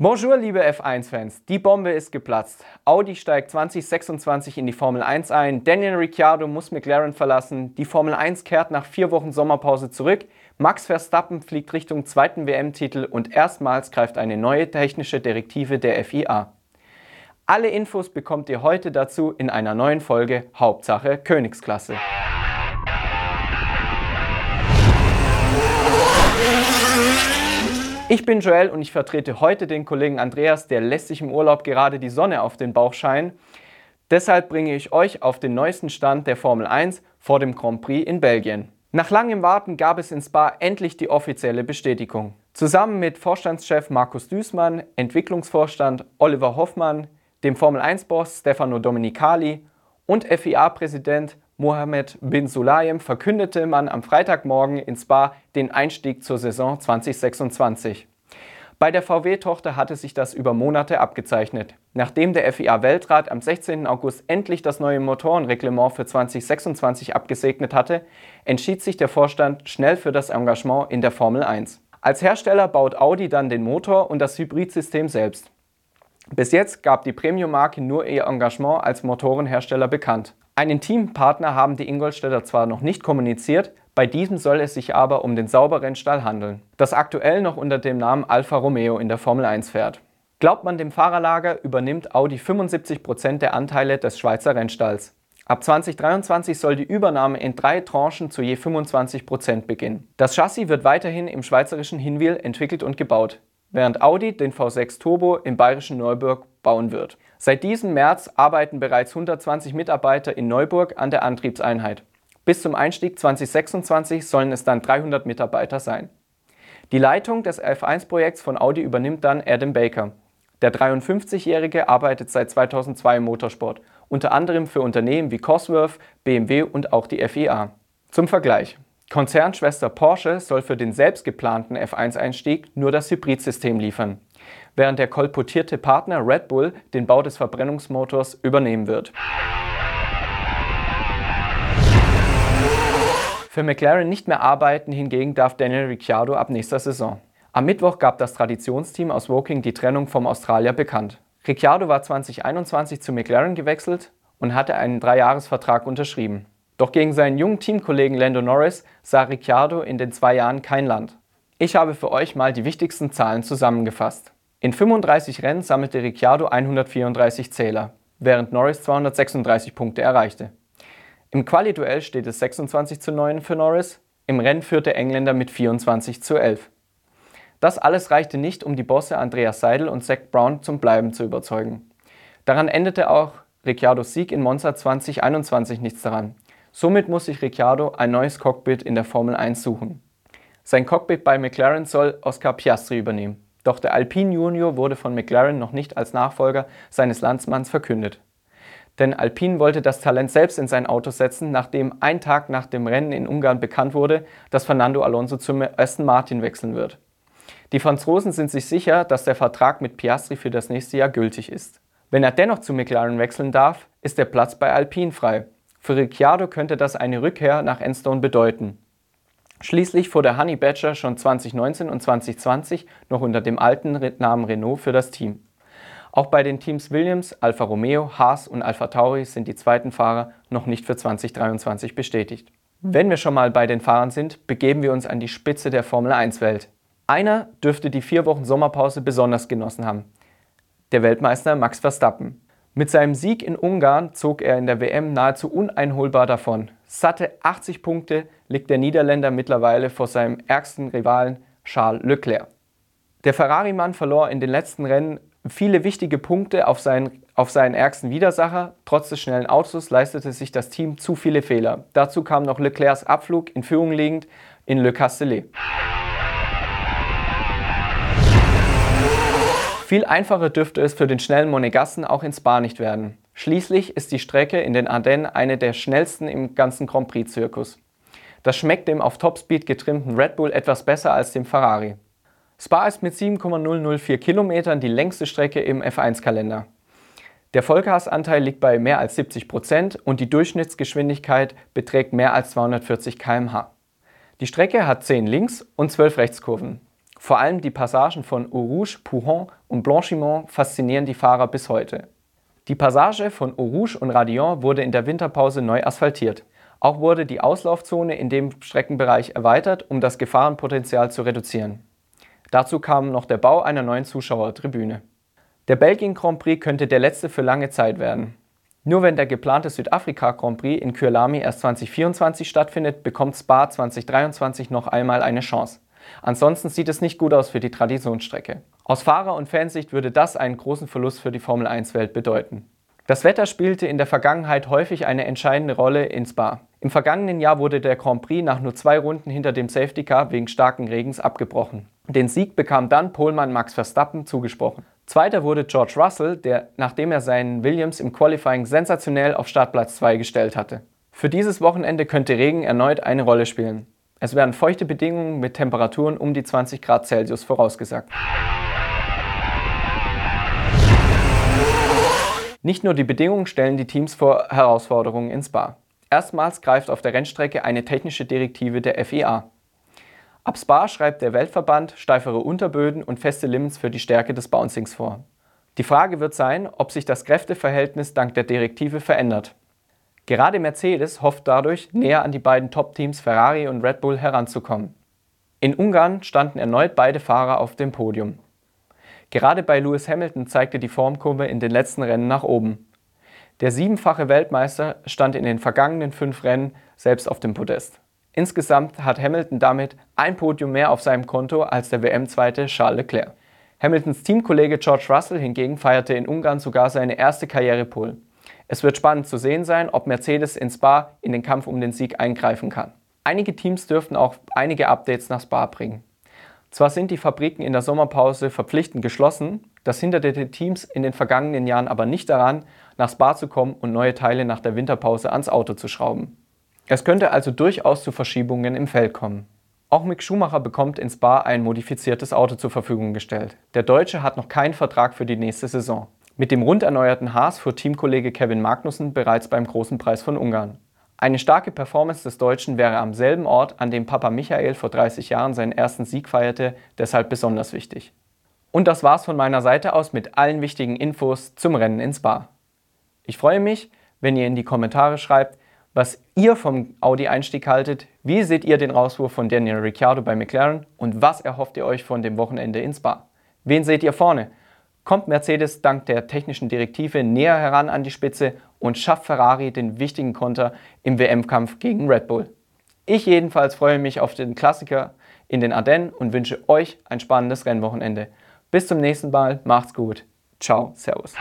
Bonjour, liebe F1-Fans. Die Bombe ist geplatzt. Audi steigt 2026 in die Formel 1 ein. Daniel Ricciardo muss McLaren verlassen. Die Formel 1 kehrt nach vier Wochen Sommerpause zurück. Max Verstappen fliegt Richtung zweiten WM-Titel und erstmals greift eine neue technische Direktive der FIA. Alle Infos bekommt ihr heute dazu in einer neuen Folge Hauptsache Königsklasse. Ich bin Joel und ich vertrete heute den Kollegen Andreas, der lässt sich im Urlaub gerade die Sonne auf den Bauch scheinen. Deshalb bringe ich euch auf den neuesten Stand der Formel 1 vor dem Grand Prix in Belgien. Nach langem Warten gab es in Spa endlich die offizielle Bestätigung. Zusammen mit Vorstandschef Markus Düßmann, Entwicklungsvorstand Oliver Hoffmann, dem Formel 1-Boss Stefano Domenicali und FIA-Präsident Mohammed bin Sulayem verkündete man am Freitagmorgen in Spa den Einstieg zur Saison 2026. Bei der VW-Tochter hatte sich das über Monate abgezeichnet. Nachdem der FIA-Weltrat am 16. August endlich das neue Motorenreglement für 2026 abgesegnet hatte, entschied sich der Vorstand schnell für das Engagement in der Formel 1. Als Hersteller baut Audi dann den Motor und das Hybridsystem selbst. Bis jetzt gab die Premium-Marke nur ihr Engagement als Motorenhersteller bekannt. Einen Teampartner haben die Ingolstädter zwar noch nicht kommuniziert, bei diesem soll es sich aber um den Sauberrennstall handeln, das aktuell noch unter dem Namen Alfa Romeo in der Formel 1 fährt. Glaubt man dem Fahrerlager, übernimmt Audi 75% der Anteile des Schweizer Rennstalls. Ab 2023 soll die Übernahme in drei Tranchen zu je 25% beginnen. Das Chassis wird weiterhin im schweizerischen Hinwil entwickelt und gebaut, während Audi den V6 Turbo im bayerischen Neuburg bauen wird. Seit diesem März arbeiten bereits 120 Mitarbeiter in Neuburg an der Antriebseinheit. Bis zum Einstieg 2026 sollen es dann 300 Mitarbeiter sein. Die Leitung des F1-Projekts von Audi übernimmt dann Adam Baker. Der 53-Jährige arbeitet seit 2002 im Motorsport, unter anderem für Unternehmen wie Cosworth, BMW und auch die FIA. Zum Vergleich. Konzernschwester Porsche soll für den selbst geplanten F1-Einstieg nur das Hybridsystem liefern während der kolportierte Partner Red Bull den Bau des Verbrennungsmotors übernehmen wird. Für McLaren nicht mehr arbeiten hingegen darf Daniel Ricciardo ab nächster Saison. Am Mittwoch gab das Traditionsteam aus Woking die Trennung vom Australier bekannt. Ricciardo war 2021 zu McLaren gewechselt und hatte einen Dreijahresvertrag unterschrieben. Doch gegen seinen jungen Teamkollegen Lando Norris sah Ricciardo in den zwei Jahren kein Land. Ich habe für euch mal die wichtigsten Zahlen zusammengefasst. In 35 Rennen sammelte Ricciardo 134 Zähler, während Norris 236 Punkte erreichte. Im Quali-Duell steht es 26 zu 9 für Norris, im Rennen führte Engländer mit 24 zu 11. Das alles reichte nicht, um die Bosse Andreas Seidel und Zach Brown zum Bleiben zu überzeugen. Daran endete auch Ricciardos Sieg in Monza 2021 nichts daran. Somit muss sich Ricciardo ein neues Cockpit in der Formel 1 suchen. Sein Cockpit bei McLaren soll Oscar Piastri übernehmen. Doch der Alpine Junior wurde von McLaren noch nicht als Nachfolger seines Landsmanns verkündet. Denn Alpine wollte das Talent selbst in sein Auto setzen, nachdem ein Tag nach dem Rennen in Ungarn bekannt wurde, dass Fernando Alonso zum Aston Martin wechseln wird. Die Franzosen sind sich sicher, dass der Vertrag mit Piastri für das nächste Jahr gültig ist. Wenn er dennoch zu McLaren wechseln darf, ist der Platz bei Alpine frei. Für Ricciardo könnte das eine Rückkehr nach Enstone bedeuten. Schließlich fuhr der Honey Badger schon 2019 und 2020 noch unter dem alten Namen Renault für das Team. Auch bei den Teams Williams, Alfa Romeo, Haas und Alfa Tauri sind die zweiten Fahrer noch nicht für 2023 bestätigt. Wenn wir schon mal bei den Fahrern sind, begeben wir uns an die Spitze der Formel 1-Welt. Einer dürfte die vier Wochen Sommerpause besonders genossen haben. Der Weltmeister Max Verstappen. Mit seinem Sieg in Ungarn zog er in der WM nahezu uneinholbar davon. Satte 80 Punkte liegt der Niederländer mittlerweile vor seinem ärgsten Rivalen Charles Leclerc. Der Ferrari-Mann verlor in den letzten Rennen viele wichtige Punkte auf seinen, auf seinen ärgsten Widersacher. Trotz des schnellen Autos leistete sich das Team zu viele Fehler. Dazu kam noch Leclercs Abflug in Führung liegend in Le Castellet. Viel einfacher dürfte es für den schnellen Monegassen auch in Spa nicht werden. Schließlich ist die Strecke in den Ardennen eine der schnellsten im ganzen Grand Prix-Zirkus. Das schmeckt dem auf Topspeed getrimmten Red Bull etwas besser als dem Ferrari. Spa ist mit 7,004 Kilometern die längste Strecke im F1-Kalender. Der Vollgasanteil liegt bei mehr als 70 Prozent und die Durchschnittsgeschwindigkeit beträgt mehr als 240 km/h. Die Strecke hat 10 Links- und 12 Rechtskurven. Vor allem die Passagen von Eau Rouge, Pouhon und Blanchimont faszinieren die Fahrer bis heute. Die Passage von Eau Rouge und Radillon wurde in der Winterpause neu asphaltiert. Auch wurde die Auslaufzone in dem Streckenbereich erweitert, um das Gefahrenpotenzial zu reduzieren. Dazu kam noch der Bau einer neuen Zuschauertribüne. Der Belgien Grand Prix könnte der letzte für lange Zeit werden. Nur wenn der geplante Südafrika Grand Prix in Kyalami erst 2024 stattfindet, bekommt Spa 2023 noch einmal eine Chance. Ansonsten sieht es nicht gut aus für die Traditionsstrecke. Aus Fahrer- und Fansicht würde das einen großen Verlust für die Formel 1-Welt bedeuten. Das Wetter spielte in der Vergangenheit häufig eine entscheidende Rolle in Spa. Im vergangenen Jahr wurde der Grand Prix nach nur zwei Runden hinter dem Safety Car wegen starken Regens abgebrochen. Den Sieg bekam dann Polmann Max Verstappen zugesprochen. Zweiter wurde George Russell, der, nachdem er seinen Williams im Qualifying sensationell auf Startplatz 2 gestellt hatte. Für dieses Wochenende könnte Regen erneut eine Rolle spielen. Es werden feuchte Bedingungen mit Temperaturen um die 20 Grad Celsius vorausgesagt. Nicht nur die Bedingungen stellen die Teams vor Herausforderungen ins Spa. Erstmals greift auf der Rennstrecke eine technische Direktive der FIA. Ab Spa schreibt der Weltverband steifere Unterböden und feste Limits für die Stärke des Bouncings vor. Die Frage wird sein, ob sich das Kräfteverhältnis dank der Direktive verändert. Gerade Mercedes hofft dadurch, näher an die beiden Top-Teams Ferrari und Red Bull heranzukommen. In Ungarn standen erneut beide Fahrer auf dem Podium. Gerade bei Lewis Hamilton zeigte die Formkurve in den letzten Rennen nach oben. Der siebenfache Weltmeister stand in den vergangenen fünf Rennen selbst auf dem Podest. Insgesamt hat Hamilton damit ein Podium mehr auf seinem Konto als der WM-Zweite Charles Leclerc. Hamiltons Teamkollege George Russell hingegen feierte in Ungarn sogar seine erste Karrierepole. Es wird spannend zu sehen sein, ob Mercedes in Spa in den Kampf um den Sieg eingreifen kann. Einige Teams dürften auch einige Updates nach Spa bringen. Zwar sind die Fabriken in der Sommerpause verpflichtend geschlossen, das hinderte die Teams in den vergangenen Jahren aber nicht daran, nach Spa zu kommen und neue Teile nach der Winterpause ans Auto zu schrauben. Es könnte also durchaus zu Verschiebungen im Feld kommen. Auch Mick Schumacher bekommt in Spa ein modifiziertes Auto zur Verfügung gestellt. Der Deutsche hat noch keinen Vertrag für die nächste Saison. Mit dem rund erneuerten Haas fuhr Teamkollege Kevin Magnussen bereits beim Großen Preis von Ungarn. Eine starke Performance des Deutschen wäre am selben Ort, an dem Papa Michael vor 30 Jahren seinen ersten Sieg feierte, deshalb besonders wichtig. Und das war's von meiner Seite aus mit allen wichtigen Infos zum Rennen ins Bar. Ich freue mich, wenn ihr in die Kommentare schreibt, was ihr vom Audi-Einstieg haltet, wie seht ihr den Rauswurf von Daniel Ricciardo bei McLaren und was erhofft ihr euch von dem Wochenende ins Bar? Wen seht ihr vorne? Kommt Mercedes dank der technischen Direktive näher heran an die Spitze und schafft Ferrari den wichtigen Konter im WM-Kampf gegen Red Bull? Ich jedenfalls freue mich auf den Klassiker in den Ardennen und wünsche euch ein spannendes Rennwochenende. Bis zum nächsten Mal, macht's gut. Ciao, Servus.